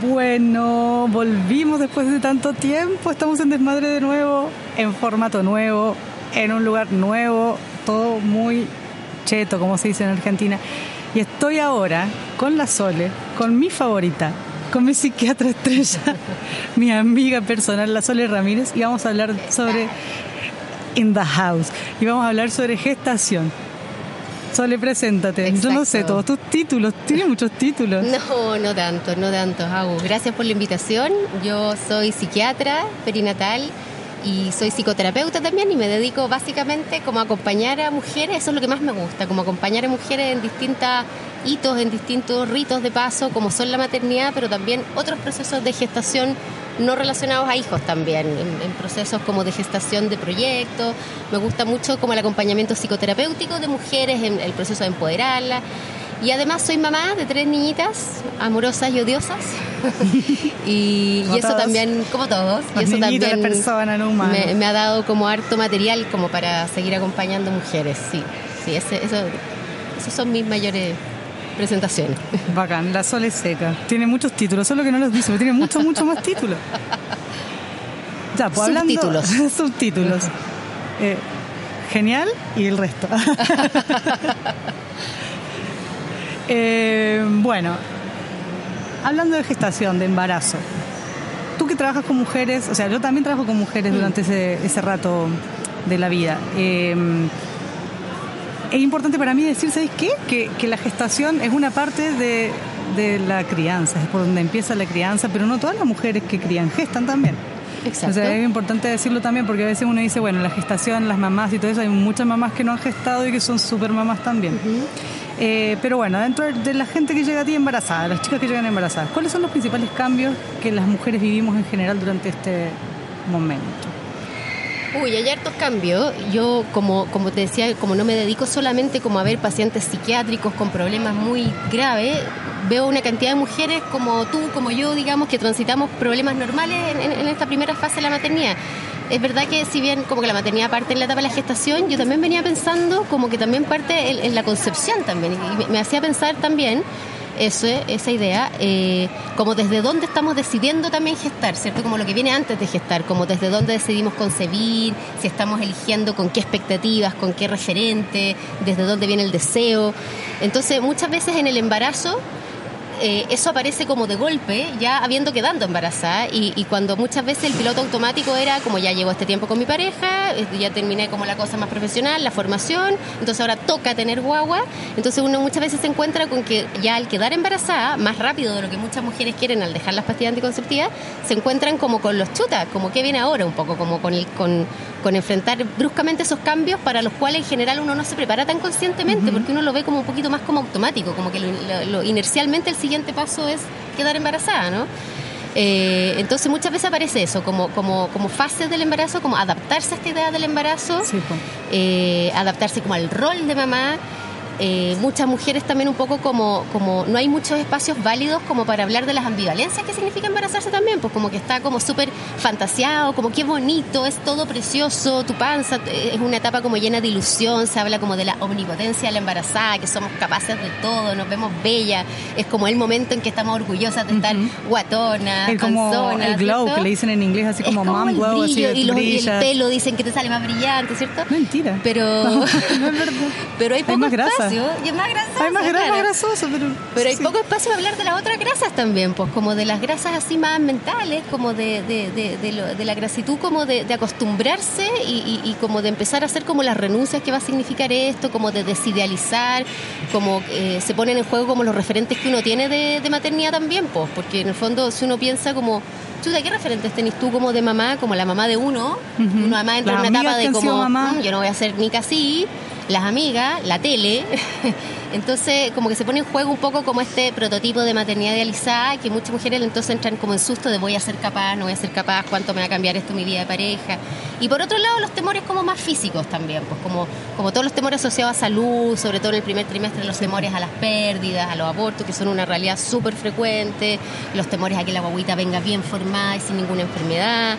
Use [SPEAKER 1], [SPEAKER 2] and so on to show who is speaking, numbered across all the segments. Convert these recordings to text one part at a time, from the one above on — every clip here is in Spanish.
[SPEAKER 1] Bueno, volvimos después de tanto tiempo, estamos en Desmadre de nuevo, en formato nuevo, en un lugar nuevo, todo muy cheto, como se dice en Argentina. Y estoy ahora con la Sole, con mi favorita, con mi psiquiatra estrella, mi amiga personal, la Sole Ramírez, y vamos a hablar sobre In the House. Y vamos a hablar sobre gestación. Sole, preséntate. Yo no sé todos tus títulos. Tiene muchos títulos.
[SPEAKER 2] No, no tanto, no tanto. Gracias por la invitación. Yo soy psiquiatra perinatal y soy psicoterapeuta también y me dedico básicamente como a acompañar a mujeres, eso es lo que más me gusta, como acompañar a mujeres en distintos hitos, en distintos ritos de paso, como son la maternidad, pero también otros procesos de gestación no relacionados a hijos también, en, procesos como de gestación de proyectos. Me gusta mucho como el acompañamiento psicoterapéutico de mujeres en el proceso de empoderarlas. Y además soy mamá de tres niñitas amorosas y odiosas. y, eso también, como todos, y eso también me, ha dado como harto material como para seguir acompañando mujeres. Sí, sí, ese, eso, esos son mis mayores presentación.
[SPEAKER 1] Bacán, La Sol es seca. Tiene muchos títulos, solo que no los dice, pero tiene muchos, muchos más títulos. Ya, pues hablando. Subtítulos. subtítulos. Eh, genial y el resto. Eh, bueno, hablando de gestación, de embarazo. Tú que trabajas con mujeres, o sea, yo también trabajo con mujeres durante ese, ese rato de la vida. Eh, es importante para mí decir, ¿sabéis qué? Que, la gestación es una parte de, la crianza, es por donde empieza la crianza, pero no todas las mujeres que crían gestan también. Exacto. O sea, es importante decirlo también porque a veces uno dice, bueno, la gestación, las mamás y todo eso, hay muchas mamás que no han gestado y que son súper mamás también. Eh, pero bueno, dentro de la gente que llega a ti embarazada, las chicas que llegan embarazadas, ¿cuáles son los principales cambios que las mujeres vivimos en general durante este momento?
[SPEAKER 2] Uy, hay hartos cambios. Yo, como, como te decía, como no me dedico solamente como a ver pacientes psiquiátricos con problemas muy graves, veo una cantidad de mujeres como tú, como yo, digamos, que transitamos problemas normales en, esta primera fase de la maternidad. Es verdad que si bien como que la maternidad parte en la etapa de la gestación, yo también venía pensando como que también parte en, la concepción también. Y me hacía pensar también eso, esa idea, eh, como desde dónde estamos decidiendo también gestar, ¿cierto? Como lo que viene antes de gestar, como desde dónde decidimos concebir, si estamos eligiendo con qué expectativas, con qué referente, desde dónde viene el deseo. Entonces, muchas veces en el embarazo eh, eso aparece como de golpe, ya habiendo quedado embarazada, y, cuando muchas veces el piloto automático era como ya llevo este tiempo con mi pareja, eh, ya terminé como la cosa más profesional, la formación, entonces ahora toca tener guagua, entonces uno muchas veces se encuentra con que ya al quedar embarazada, más rápido de lo que muchas mujeres quieren al dejar las pastillas anticonceptivas, se encuentran como con los chutas, como que viene ahora un poco, como con, el, con, con enfrentar bruscamente esos cambios para los cuales en general uno no se prepara tan conscientemente, porque uno lo ve como un poquito más como automático, como que lo, inercialmente el siguiente paso es quedar embarazada, ¿no? Eh, entonces muchas veces aparece eso, como, como, como fases del embarazo, como adaptarse a esta idea del embarazo, eh, adaptarse como al rol de mamá, eh, muchas mujeres también un poco como, como no hay muchos espacios válidos como para hablar de las ambivalencias que significa embarazarse también, pues como que está como súper fantaseado, como qué bonito, es todo precioso, tu panza eh, es una etapa como llena de ilusión, se habla como de la omnipotencia de la embarazada, que somos capaces de todo, nos vemos bellas, es como el momento en que estamos orgullosas de estar guatonas,
[SPEAKER 1] es como el glow que le dicen en inglés así como, mom glow, así
[SPEAKER 2] y, y, el pelo dicen que te sale más brillante, ¿cierto?
[SPEAKER 1] Mentira.
[SPEAKER 2] Pero
[SPEAKER 1] no, es verdad.
[SPEAKER 2] Pero hay poco y es más grasoso.
[SPEAKER 1] Hay más, grasoso, pero.
[SPEAKER 2] Pero hay poco espacio para hablar de las otras grasas también, pues como de las grasas así más mentales, como de, de, la grasitud, como de, acostumbrarse y, como de empezar a hacer como las renuncias que va a significar esto, como de desidealizar, como eh, se ponen en juego como los referentes que uno tiene de, maternidad también, pues, porque en el fondo si uno piensa como chuta, ¿qué referentes tenés tú como de mamá, como la mamá de uno? Una mamá entra en una etapa de como, mm, yo no voy a ser ni casi, las amigas, la tele. Entonces, como que se pone en juego un poco como este prototipo de maternidad idealizada, que muchas mujeres entonces entran como en susto de voy a ser capaz, no voy a ser capaz, cuánto me va a cambiar esto mi vida de pareja. Y por otro lado, los temores como más físicos también, pues como, como todos los temores asociados a salud, sobre todo en el primer trimestre, los temores a las pérdidas, a los abortos, que son una realidad súper frecuente, los temores a que la guaguita venga bien formada y sin ninguna enfermedad.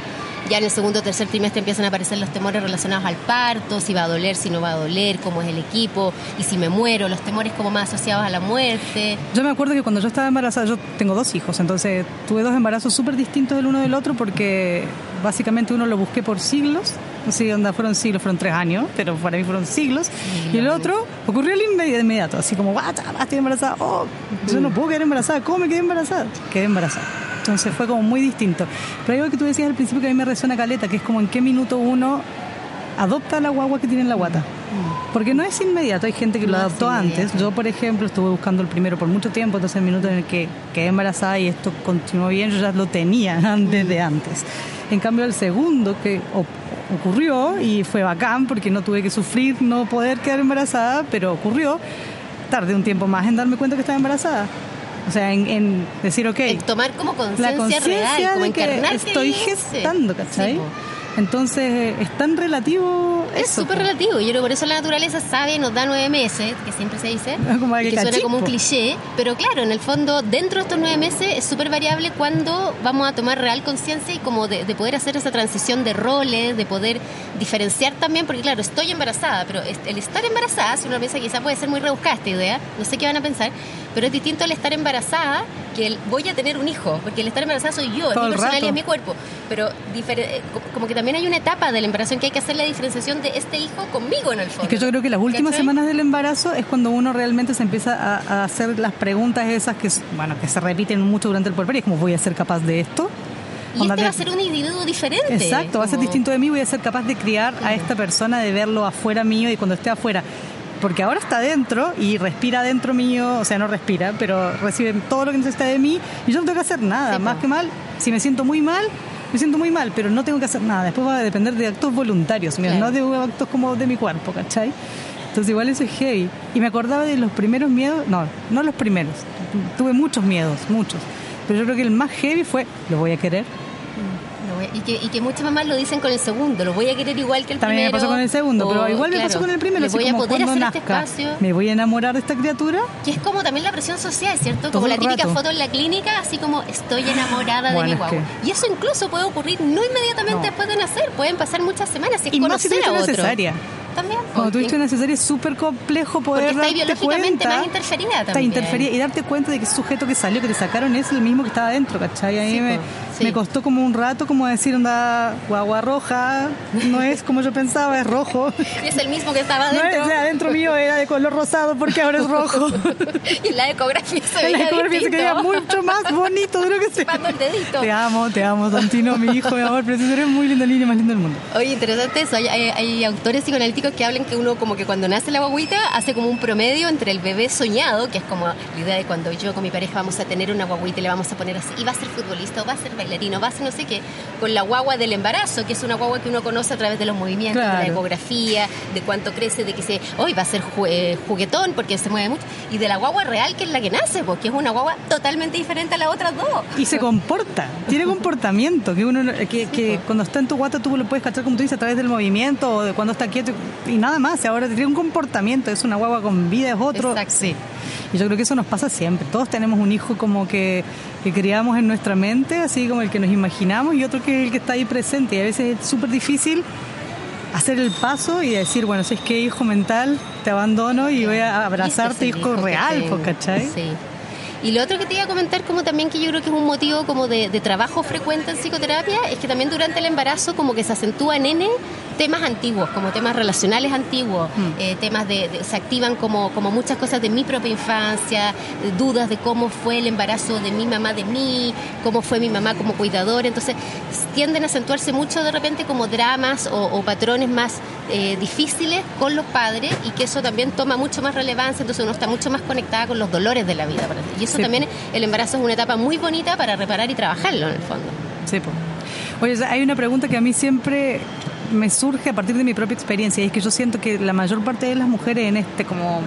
[SPEAKER 2] Ya en el segundo o tercer trimestre empiezan a aparecer los temores relacionados al parto, si va a doler, si no va a doler, cómo es el equipo, y si me muero, los temores como más asociados a la muerte.
[SPEAKER 1] Yo me acuerdo que cuando yo estaba embarazada, yo tengo dos hijos, entonces tuve dos embarazos súper distintos el uno del otro porque básicamente uno lo busqué por siglos, no sé dónde fueron siglos, fueron tres años, pero para mí fueron siglos, y el otro ocurrió el inmediato, así como, ¡guau, estoy embarazada! ¡Oh, yo no puedo quedar embarazada! ¿Cómo me quedé embarazada? Quedé embarazada. Entonces fue como muy distinto. Pero hay algo que tú decías al principio que a mí me resuena caleta, que es como en qué minuto uno adopta la guagua que tiene en la guata. Porque no es inmediato, hay gente que lo adoptó antes. Yo, por ejemplo, estuve buscando el primero por mucho tiempo, entonces el minuto en el que quedé embarazada y esto continuó bien, yo ya lo tenía antes de antes. En cambio, el segundo que ocurrió y fue bacán porque no tuve que sufrir no poder quedar embarazada, pero ocurrió, tardé un tiempo más en darme cuenta que estaba embarazada. O sea, en, decir, ok.
[SPEAKER 2] En tomar como conciencia real, como encarnar
[SPEAKER 1] estoy gestando, ¿cachai? Entonces es tan relativo.
[SPEAKER 2] Es súper relativo. Yo creo que por eso la naturaleza sabe, nos da nueve meses, que siempre se dice,
[SPEAKER 1] como
[SPEAKER 2] que, suena como un cliché, pero claro, en el fondo, dentro de estos nueve meses es súper variable cuando vamos a tomar real conciencia y como de, poder hacer esa transición de roles, de poder diferenciar también, porque claro, estoy embarazada, pero el estar embarazada, si uno piensa quizá puede ser muy rebuscada esta idea, no sé qué van a pensar, pero es distinto el estar embarazada que el voy a tener un hijo, porque el estar embarazada soy yo, es mi personalidad, es mi cuerpo, pero eh, como que también hay una etapa del embarazo en que hay que hacer la diferenciación de este hijo conmigo en el fondo.
[SPEAKER 1] Es que yo creo que las últimas semanas del embarazo es cuando uno realmente se empieza a, hacer las preguntas esas que, bueno, que se repiten mucho durante el es como voy a ser capaz de esto.
[SPEAKER 2] Y este va a ser un individuo diferente.
[SPEAKER 1] Exacto, va a ser distinto de mí, voy a ser capaz de criar a esta persona, de verlo afuera mío y cuando esté afuera porque ahora está dentro y respira dentro mío, o sea, no respira, pero recibe todo lo que necesita de mí y yo no tengo que hacer nada, más que mal. Si me siento muy mal, me siento muy mal, pero no tengo que hacer nada. Después va a depender de actos voluntarios, no de actos como de mi cuerpo, ¿cachai? Entonces igual eso es heavy. Y me acordaba de los primeros miedos, no, no los primeros, tuve muchos miedos, muchos. Pero yo creo que el más heavy fue, lo voy a querer,
[SPEAKER 2] y que, y que muchas mamás lo dicen con el segundo, lo voy a querer igual que el
[SPEAKER 1] También
[SPEAKER 2] primero.
[SPEAKER 1] También me pasó con el segundo, pero igual me pasó con el primero.
[SPEAKER 2] Me voy a poder hacer este espacio.
[SPEAKER 1] Me voy a enamorar de esta criatura.
[SPEAKER 2] Que es como también la presión social, ¿cierto? como la típica foto en la clínica, así como estoy enamorada de mi guagua. Y eso incluso puede ocurrir no inmediatamente después de nacer, pueden pasar muchas semanas
[SPEAKER 1] y
[SPEAKER 2] conocer
[SPEAKER 1] más si
[SPEAKER 2] a otro.
[SPEAKER 1] necesaria.
[SPEAKER 2] También.
[SPEAKER 1] Cuando tuviste una cesárea es súper complejo poder
[SPEAKER 2] Porque está
[SPEAKER 1] darte
[SPEAKER 2] biológicamente
[SPEAKER 1] cuenta,
[SPEAKER 2] más interferida también.
[SPEAKER 1] Está interferida y darte cuenta de que ese sujeto que salió, que te sacaron, es el mismo que estaba adentro, ¿cachai? A mí me, me, costó como un rato como decir, onda, guagua roja, no es como yo pensaba, es rojo.
[SPEAKER 2] es el mismo que estaba adentro.
[SPEAKER 1] No, o sea, adentro mío era de color rosado porque ahora es rojo.
[SPEAKER 2] y la ecografía se veía
[SPEAKER 1] la ecografía
[SPEAKER 2] se
[SPEAKER 1] veía mucho más bonito de lo que se
[SPEAKER 2] el dedito.
[SPEAKER 1] Te amo, te amo, Santino, mi hijo, mi amor, pero eres muy linda niña, más linda del mundo.
[SPEAKER 2] Oye, interesante eso. Hay, hay, hay autores psicoanalíticos que hablan que uno como que cuando nace la guaguita hace como un promedio entre el bebé soñado, que es como la idea de cuando yo con mi pareja vamos a tener una guaguita y le vamos a poner así, y va a ser futbolista, o va a ser bailarino, a ser no sé qué, con la guagua del embarazo, que es una guagua que uno conoce a través de los movimientos, de la ecografía, de cuánto crece, de que se, hoy va a ser eh, juguetón porque se mueve mucho, y de la guagua real que es la que nace, porque es una guagua totalmente diferente a las otras dos.
[SPEAKER 1] Y se comporta, tiene comportamiento, que uno que, cuando está en tu guata tú lo puedes cachar como tú dices a través del movimiento o de cuando está quieto y nada más, ahora tiene un comportamiento, es una guagua con vida, es otro. Sí. Y yo creo que eso nos pasa siempre. Todos tenemos un hijo como que, que criamos en nuestra mente, así como el que nos imaginamos, y otro que es el que está ahí presente. Y a veces es súper difícil hacer el paso y decir, bueno, si es que hijo mental, te abandono y voy a abrazarte, hijo real, ¿cachai?
[SPEAKER 2] Sí. Y lo otro que te iba a comentar, como también que yo creo que es un motivo como de, trabajo frecuente en psicoterapia, es que también durante el embarazo como que se acentúa en N temas antiguos, como temas relacionales antiguos, mm. eh, temas de, se activan como, como muchas cosas de mi propia infancia, dudas de cómo fue el embarazo de mi mamá de mí, cómo fue mi mamá como cuidadora, entonces tienden a acentuarse mucho de repente como dramas o, patrones más eh, difíciles con los padres y que eso también toma mucho más relevancia, entonces uno está mucho más conectada con los dolores de la vida. Y eso también, el embarazo es una etapa muy bonita para reparar y trabajarlo en el fondo.
[SPEAKER 1] Sí, pues. Oye, hay una pregunta que a mí siempre me surge a partir de mi propia experiencia y es que yo siento que la mayor parte de las mujeres en este como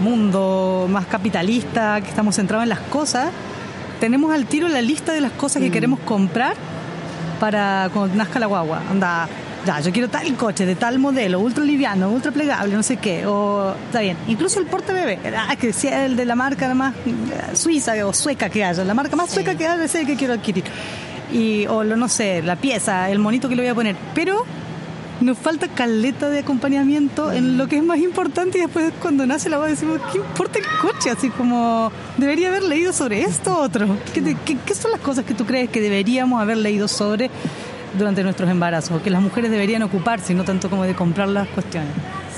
[SPEAKER 1] mundo más capitalista, que estamos centrados en las cosas, tenemos al tiro la lista de las cosas que mm. queremos comprar para cuando nazca la guagua. Anda, ya, yo quiero tal coche de tal modelo, ultra liviano, ultra plegable, no sé qué, o está bien, incluso el porte bebé, ah, que sea el de la marca más eh, suiza o sueca que haya, la marca más sueca que haya es el que quiero adquirir. Y, o no sé, la pieza, el monito que le voy a poner. Pero nos falta caleta de acompañamiento en lo que es más importante y después cuando nace la voz decimos, ¿qué importa el coche? Así como, debería haber leído sobre esto o otro. ¿Qué, qué, son las cosas que tú crees que deberíamos haber leído sobre durante nuestros embarazos? Que las mujeres deberían ocuparse, no tanto como de comprar las cuestiones.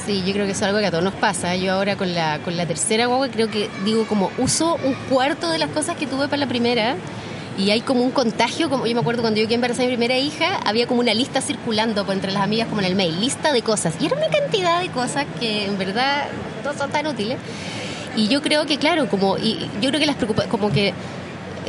[SPEAKER 2] Sí, yo creo que es algo que a todos nos pasa. Yo ahora con la, con la tercera guagua creo que digo como uso un cuarto de las cosas que tuve para la primera y hay como un contagio, como yo me acuerdo cuando yo quedé embarazada mi primera hija, había como una lista circulando entre las amigas como en el mail, lista de cosas. Y era una cantidad de cosas que en verdad no son tan útiles. Y yo creo que, claro, como, y yo creo que las preocupa, como que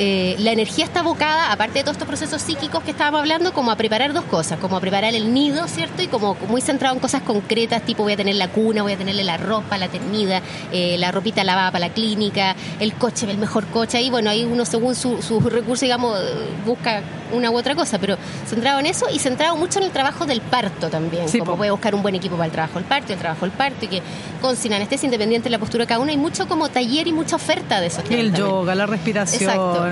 [SPEAKER 2] eh, la energía está abocada, aparte de todos estos procesos psíquicos que estábamos hablando, como a preparar dos cosas, como a preparar el nido, ¿cierto? Y como muy centrado en cosas concretas, tipo voy a tener la cuna, voy a tenerle la ropa, la ternida, eh, la ropita lavada para la clínica, el coche, el mejor coche, y bueno, ahí uno según sus su recursos, digamos, busca una u otra cosa, pero centrado en eso y centrado mucho en el trabajo del parto también, como a buscar un buen equipo para el trabajo del parto, el trabajo del parto, y que con sin anestesia independiente de la postura de cada uno, hay mucho como taller y mucha oferta de eso.
[SPEAKER 1] El yoga, la respiración. Exacto.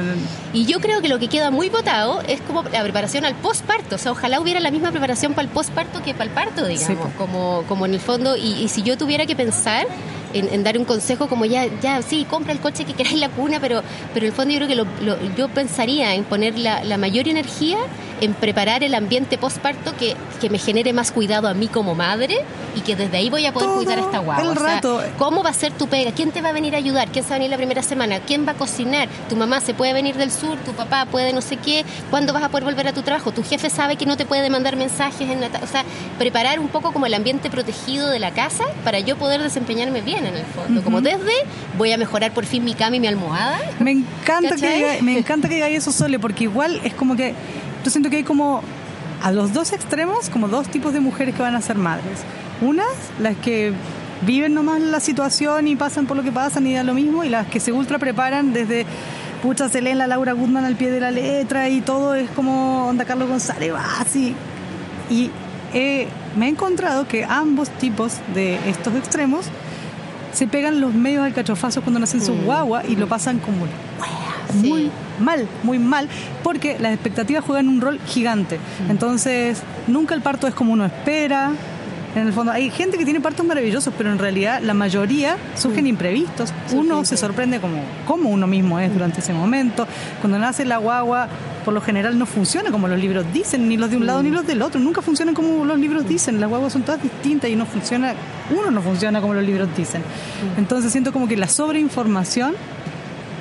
[SPEAKER 2] Y yo creo que lo que queda muy votado es como la preparación al postparto. O sea, ojalá hubiera la misma preparación para el postparto que para el parto, digamos. como, como en el fondo. y si yo tuviera que pensar en, dar un consejo como ya, ya, sí, compra el coche que queráis la cuna, pero, pero en el fondo yo creo que yo pensaría en poner la, la, mayor energía en preparar el ambiente postparto que, que me genere más cuidado a mí como madre y que desde ahí voy a poder cuidar a esta guagua.
[SPEAKER 1] El rato.
[SPEAKER 2] ¿Cómo va a ser tu pega? ¿Quién te va a venir a ayudar? ¿Quién se va a venir la primera semana? ¿Quién va a cocinar? Tu mamá se puede venir del sur, tu papá puede no sé qué. ¿Cuándo vas a poder volver a tu trabajo? Tu jefe sabe que no te puede mandar mensajes. En la o sea, preparar un poco como el ambiente protegido de la casa para yo poder desempeñarme bien en el fondo. Como desde voy a mejorar por fin mi cama y mi almohada.
[SPEAKER 1] Me encanta, que me encanta que diga eso, Sole, porque igual es como que yo siento que hay como a los dos extremos como dos tipos de mujeres que van a ser madres. Unas, las que viven nomás la situación y pasan por lo que pasan y da lo mismo, y las que se ultra preparan desde pucha, se leen la Laura Goodman al pie de la letra y todo es como onda Carlos González, así. Y me he encontrado que ambos tipos de estos extremos se pegan los medios al cachofazo cuando nacen su mm. guagua y lo pasan como muy mal, muy mal, porque las expectativas juegan un rol gigante. Mm. Entonces, nunca el parto es como uno espera. En el fondo, hay gente que tiene partos maravillosos, pero en realidad la mayoría surgen mm. imprevistos. Uno se sorprende como, como uno mismo es durante ese momento. Cuando nace la guagua, por lo general no funciona como los libros dicen, ni los de un lado ni los del otro. Nunca funcionan como los libros dicen. Las guaguas son todas distintas y no funciona, uno no funciona como los libros dicen. Mm. Entonces siento como que la sobreinformación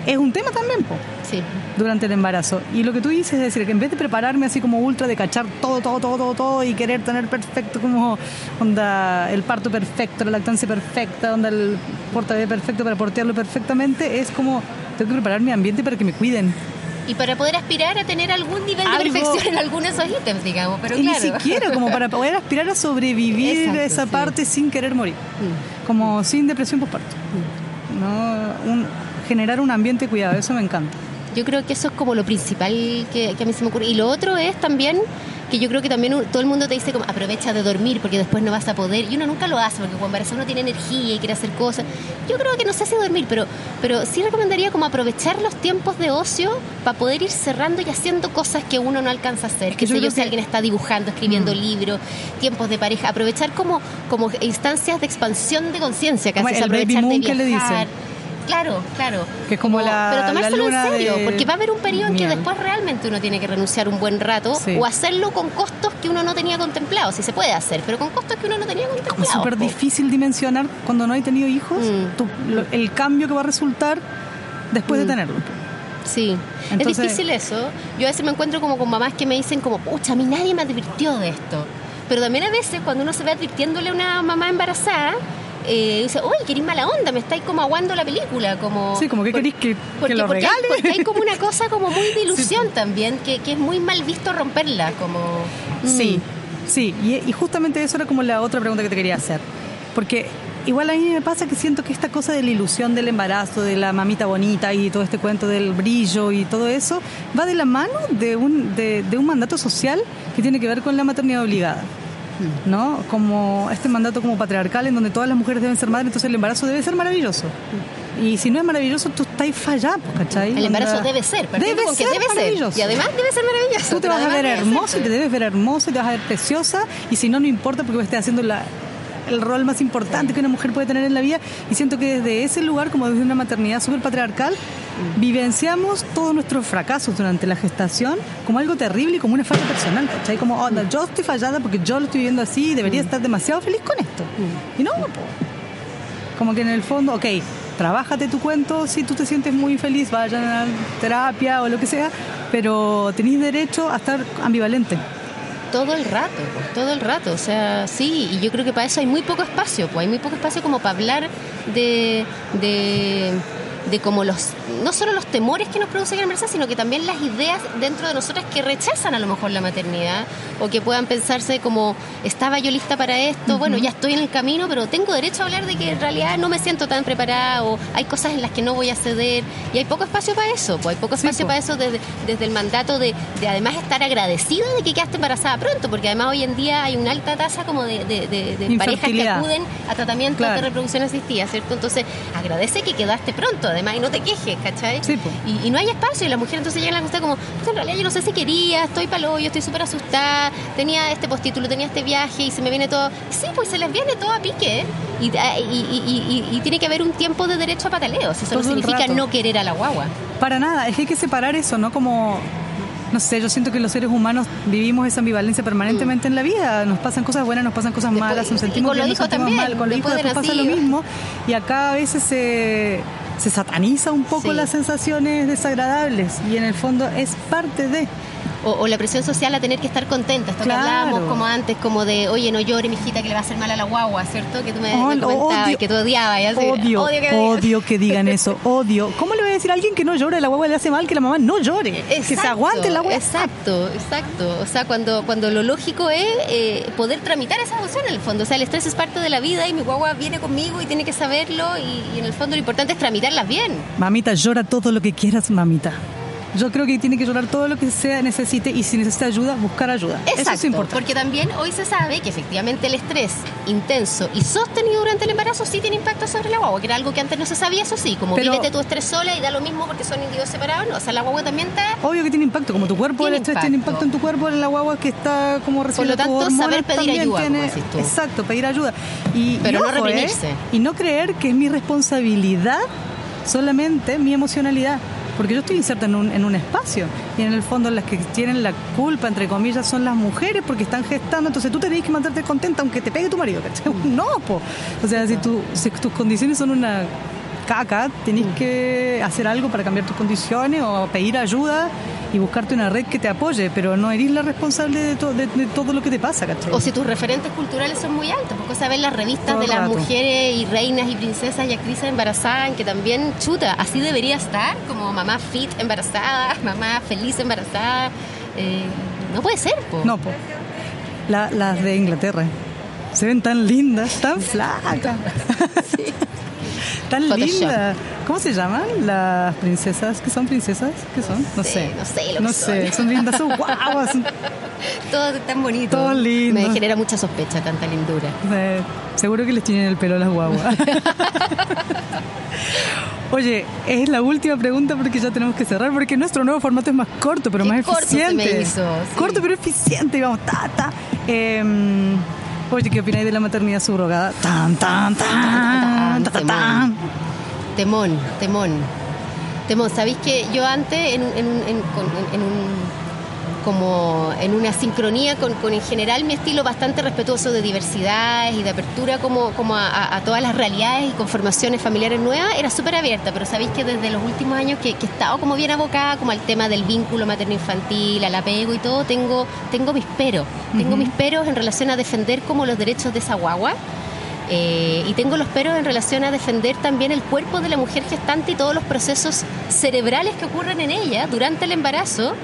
[SPEAKER 1] es un tema también, po,
[SPEAKER 2] sí.
[SPEAKER 1] durante el embarazo. Y lo que tú dices es decir, que en vez de prepararme así como ultra, de cachar todo, todo, todo, todo, todo y querer tener perfecto, como onda, el parto perfecto, la lactancia perfecta, onda, el portabebé perfecto para portearlo perfectamente, es como, tengo que preparar mi ambiente para que me cuiden
[SPEAKER 2] y para poder aspirar a tener algún nivel de perfección en algunos esos ítems, digamos. Pero
[SPEAKER 1] Ni siquiera como para poder aspirar a sobrevivir esa parte sin querer morir, mm. como sin depresión postparto. Mm. No, un, generar un ambiente cuidado, eso me encanta.
[SPEAKER 2] Yo creo que eso es como lo principal que, a mí se me ocurre. Y lo otro es también que yo creo que también todo el mundo te dice como aprovecha de dormir porque después no vas a poder y uno nunca lo hace porque cuando embarazado uno tiene energía y quiere hacer cosas yo creo que no sé si dormir pero pero sí recomendaría como aprovechar los tiempos de ocio para poder ir cerrando y haciendo cosas que uno no alcanza a hacer que sé yo si alguien está dibujando escribiendo mm. libros tiempos de pareja aprovechar como como instancias de expansión de conciencia casi aprovechar de viajar, le Claro, claro.
[SPEAKER 1] Que es como, la.
[SPEAKER 2] Pero tomárselo
[SPEAKER 1] en
[SPEAKER 2] serio, porque va a haber un periodo en que después realmente uno tiene que renunciar un buen rato o hacerlo con costos que uno no tenía contemplado. Si se puede hacer, pero con costos que uno no tenía contemplado.
[SPEAKER 1] Es súper difícil dimensionar cuando no hay tenido hijos mm. el cambio que va a resultar después de mm. tenerlo.
[SPEAKER 2] Sí, es difícil eso. Yo a veces me encuentro como con mamás que me dicen como, pucha, a mí nadie me advirtió de esto. Pero también a veces cuando uno se ve advirtiéndole a una mamá embarazada, eh, dice, uy, querís mala onda, me estáis como aguando la película. Como,
[SPEAKER 1] sí, como que queréis que, lo regale.
[SPEAKER 2] Porque hay, como una cosa como muy de ilusión también, que, que, es muy mal visto romperla. como
[SPEAKER 1] Sí, mm. sí, y, justamente eso era como la otra pregunta que te quería hacer. Porque igual a mí me pasa que siento que esta cosa de la ilusión del embarazo, de la mamita bonita y todo este cuento del brillo y todo eso, va de la mano de un, de, de un mandato social que tiene que ver con la maternidad obligada. ¿No? Como este mandato como patriarcal en donde todas las mujeres deben ser madres, entonces el embarazo debe ser maravilloso. Y si no es maravilloso, tú estás fallado, ¿cachai?
[SPEAKER 2] El embarazo
[SPEAKER 1] Onda-
[SPEAKER 2] debe ser,
[SPEAKER 1] Debe
[SPEAKER 2] con que
[SPEAKER 1] ser
[SPEAKER 2] debe
[SPEAKER 1] maravilloso.
[SPEAKER 2] ser. Y además debe ser maravilloso.
[SPEAKER 1] Tú te vas a ver hermosa y
[SPEAKER 2] ser.
[SPEAKER 1] te debes ver hermosa y te vas a ver preciosa y si no, no importa porque estés haciendo la, el rol más importante que una mujer puede tener en la vida y siento que desde ese lugar, como desde una maternidad súper patriarcal, vivenciamos todos nuestros fracasos durante la gestación como algo terrible y como una falta personal, ¿cachai? Como, onda, yo estoy fallada porque yo lo estoy viviendo así y debería estar demasiado feliz con esto. Y no. Como que en el fondo, ok, trabájate tu cuento si tú te sientes muy feliz, vayan a terapia o lo que sea, pero tenéis derecho a estar ambivalente.
[SPEAKER 2] Todo el rato, pues, todo el rato. O sea, sí, y yo creo que para eso hay muy poco espacio, pues hay muy poco espacio como para hablar de, de, de como los, no solo los temores que nos producen el embarazo, sino que también las ideas dentro de nosotras que rechazan a lo mejor la maternidad o que puedan pensarse como, estaba yo lista para esto, bueno, ya estoy en el camino, pero tengo derecho a hablar de que en realidad no me siento tan preparada o hay cosas en las que no voy a ceder y hay poco espacio para eso, pues hay poco
[SPEAKER 1] Sí,
[SPEAKER 2] espacio
[SPEAKER 1] po.
[SPEAKER 2] para eso desde, desde el mandato de, de además estar agradecida de que quedaste embarazada pronto, porque además hoy en día hay una alta tasa como de, de- parejas que acuden a tratamientos
[SPEAKER 1] Claro.
[SPEAKER 2] de reproducción asistida, ¿cierto? Entonces agradece que quedaste pronto, además, y no te quejes, ¿cachai?
[SPEAKER 1] Sí, po.
[SPEAKER 2] y, y no hay espacio, y la mujer entonces llega a la consulta como, "Puta, en realidad yo no sé si quería, estoy palo, yo estoy súper asustada, tenía este postítulo, tenía este viaje y se me viene todo. Sí, pues se les viene todo a pique, ¿eh? y, y, y- tiene que haber un tiempo de derecho a pataleo, si eso no significa no querer a la guagua.
[SPEAKER 1] Para nada, es que hay que separar eso, ¿no? Como, no sé, yo siento que los seres humanos vivimos esa ambivalencia permanentemente en la vida. Nos pasan cosas buenas, nos pasan cosas
[SPEAKER 2] Después-
[SPEAKER 1] malas, nos sentimos bien, nos sentimos
[SPEAKER 2] también,
[SPEAKER 1] mal. Con los hijos
[SPEAKER 2] después de
[SPEAKER 1] después pasa lo mismo. Y acá a veces se, se sataniza un poco
[SPEAKER 2] Sí.
[SPEAKER 1] las sensaciones desagradables. Y en el fondo es parte de...
[SPEAKER 2] O, o la presión social a tener que estar contenta. Esto
[SPEAKER 1] Claro.
[SPEAKER 2] que hablábamos como antes, como de, oye, no llore, mijita, que le va a hacer mal a la guagua, ¿cierto? Que tú me,
[SPEAKER 1] Oh,
[SPEAKER 2] me comentabas,
[SPEAKER 1] odio.
[SPEAKER 2] que tú odiabas. y así,
[SPEAKER 1] Odio,
[SPEAKER 2] odio que
[SPEAKER 1] odio que digan eso, odio. ¿Cómo le voy a decir a alguien que no llora, la guagua le hace mal, que la mamá no llore? que se aguante la guagua.
[SPEAKER 2] Exacto, exacto. O sea, cuando, cuando lo lógico es eh, poder tramitar esa emoción en el fondo. O sea, el estrés es parte de la vida y mi guagua viene conmigo y tiene que saberlo y, y en el fondo lo importante es tramitarlas bien.
[SPEAKER 1] Mamita, llora todo lo que quieras, mamita. Yo creo que tiene que llorar todo lo que sea necesite y si necesita ayuda, buscar ayuda. Eso
[SPEAKER 2] Exacto,
[SPEAKER 1] es importante.
[SPEAKER 2] porque también hoy se sabe que efectivamente el estrés intenso y sostenido durante el embarazo sí tiene impacto sobre la guagua, que era algo que antes no se sabía, eso sí, como
[SPEAKER 1] Pero-
[SPEAKER 2] vívete tu estrés sola y da lo mismo porque son individuos separados, no, o sea, la guagua también está...
[SPEAKER 1] Obvio que tiene impacto, como tu cuerpo, el estrés tiene
[SPEAKER 2] impacto.
[SPEAKER 1] en tu cuerpo, en la guagua que está como recibiendo
[SPEAKER 2] tanto,
[SPEAKER 1] tus hormonas,
[SPEAKER 2] saber pedir ayuda, como
[SPEAKER 1] tiene-
[SPEAKER 2] decís tú.
[SPEAKER 1] Exacto, pedir ayuda. Y,
[SPEAKER 2] Pero
[SPEAKER 1] y
[SPEAKER 2] no
[SPEAKER 1] ojo, ¿eh?
[SPEAKER 2] reprimirse.
[SPEAKER 1] Y no creer que es mi responsabilidad solamente mi emocionalidad. Porque yo estoy inserta en un, en un espacio y en el fondo las que tienen la culpa, entre comillas, son las mujeres porque están gestando. Entonces tú tenés que mantenerte contenta aunque te pegue tu marido. ¿cachai?
[SPEAKER 2] Mm.
[SPEAKER 1] No, po. O sea, si, tú, si tus condiciones son una caca, tenés
[SPEAKER 2] Mm.
[SPEAKER 1] que hacer algo para cambiar tus condiciones o pedir ayuda y buscarte una red que te apoye, pero no eres la responsable de, to- de- de todo lo que te pasa, ¿cachai?
[SPEAKER 2] O si tus referentes culturales son muy altos, porque sabes las revistas
[SPEAKER 1] Todo
[SPEAKER 2] de las
[SPEAKER 1] rato.
[SPEAKER 2] mujeres y reinas y princesas y actrices embarazadas, en que también, chuta, así debería estar, como mamá fit embarazada, mamá feliz embarazada. Eh, no puede ser, po.
[SPEAKER 1] No, po. La- las de Inglaterra. Se ven tan lindas, tan flacas. tan
[SPEAKER 2] Photoshop.
[SPEAKER 1] lindas. ¿Cómo se llaman las princesas? ¿Qué son princesas? ¿Qué son? No
[SPEAKER 2] sé,
[SPEAKER 1] sé.
[SPEAKER 2] no sé lo
[SPEAKER 1] No
[SPEAKER 2] que
[SPEAKER 1] sé,
[SPEAKER 2] son.
[SPEAKER 1] son lindas, son guaguas. son-
[SPEAKER 2] Todo tan bonito.
[SPEAKER 1] Todo lindo.
[SPEAKER 2] Me genera mucha sospecha tanta lindura.
[SPEAKER 1] Eh, seguro que les tienen el pelo a las guaguas. Oye, es la última pregunta porque ya tenemos que cerrar, porque nuestro nuevo formato es más corto, pero
[SPEAKER 2] Qué
[SPEAKER 1] más
[SPEAKER 2] corto se
[SPEAKER 1] eficiente.
[SPEAKER 2] me hizo, sí.
[SPEAKER 1] Corto pero eficiente, vamos, ta, ta. Eh, oye, ¿qué opináis de la maternidad subrogada? Tan, tan, tan, ta, ta, tan.
[SPEAKER 2] Temón, temón. Temón, ¿sabéis que yo antes en, en, en- en un como en una sincronía con, con en general mi estilo bastante respetuoso de diversidades y de apertura como, como a, todas las realidades y conformaciones familiares nuevas, era súper abierta, pero sabéis que desde los últimos años que, que he estado como bien abocada como al tema del vínculo materno-infantil, al apego y todo, tengo, tengo mis peros, tengo mis peros en relación a defender como los derechos de esa guagua. Eh, y tengo los peros en relación a defender también el cuerpo de la mujer gestante y todos los procesos cerebrales que ocurren en ella durante el embarazo,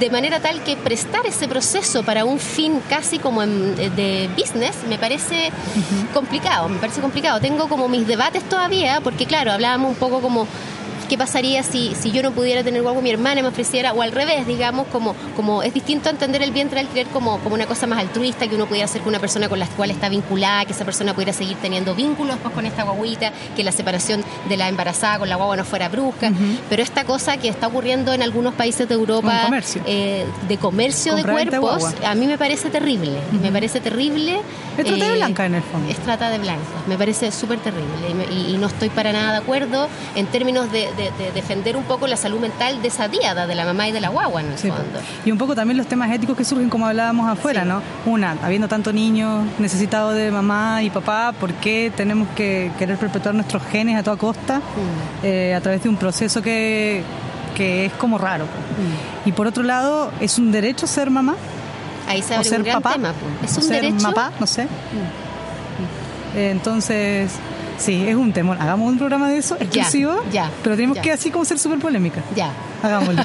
[SPEAKER 2] de manera tal que prestar ese proceso para un fin casi como en- eh, de business me parece complicado, me parece complicado. Tengo como mis debates todavía, porque claro, hablábamos un poco como qué pasaría si, si yo no pudiera tener guagua, mi hermana me ofreciera, o al revés, digamos, como, como es distinto entender el vientre de alquiler como, como una cosa más altruista, que uno pudiera hacer con una persona con la cual está vinculada, que esa persona pudiera seguir teniendo vínculos pues, con esta guaguita, que la separación de la embarazada con la guagua no fuera brusca, pero esta cosa que está ocurriendo en algunos países de Europa eh, de comercio de cuerpos, a mí me parece terrible, me parece terrible.
[SPEAKER 1] Es trata de eh, blanca en el fondo.
[SPEAKER 2] Es trata de blanca, me parece súper terrible y, no estoy para nada de acuerdo en términos de, defender un poco la salud mental de esa diada, de la mamá y de la guagua en el fondo.
[SPEAKER 1] Y un poco también los temas éticos que surgen como hablábamos afuera, ¿no? Una, habiendo tanto niños necesitados de mamá y papá, ¿por qué tenemos que querer perpetuar nuestros genes a toda costa mm. eh, a través de un proceso que, que es como raro? Mm. Y por otro lado, ¿es un derecho ser mamá?
[SPEAKER 2] Ahí se abre un gran
[SPEAKER 1] papá,
[SPEAKER 2] tema. ¿Es un
[SPEAKER 1] ser
[SPEAKER 2] derecho?
[SPEAKER 1] Papá, no sé. Mm. Eh, entonces, Sí, es un temor. Hagamos un programa de eso exclusivo.
[SPEAKER 2] Ya,
[SPEAKER 1] pero tenemos que así como ser súper polémica.
[SPEAKER 2] Ya.
[SPEAKER 1] Hagámoslo.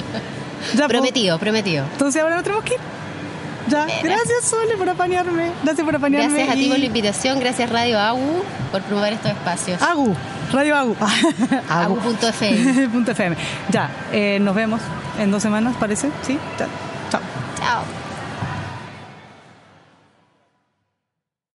[SPEAKER 2] ya, prometido, prometido.
[SPEAKER 1] Entonces ahora no tenemos que ir. Ya, gracias Sole por apañarme. Gracias por apañarme.
[SPEAKER 2] Gracias a ti por la invitación, gracias Radio Agu por promover estos espacios.
[SPEAKER 1] Agu, Radio Agu.
[SPEAKER 2] Agu.fm.
[SPEAKER 1] FM. Ya, eh, nos vemos en dos semanas, parece. ¿Sí? Chao.
[SPEAKER 2] Chao.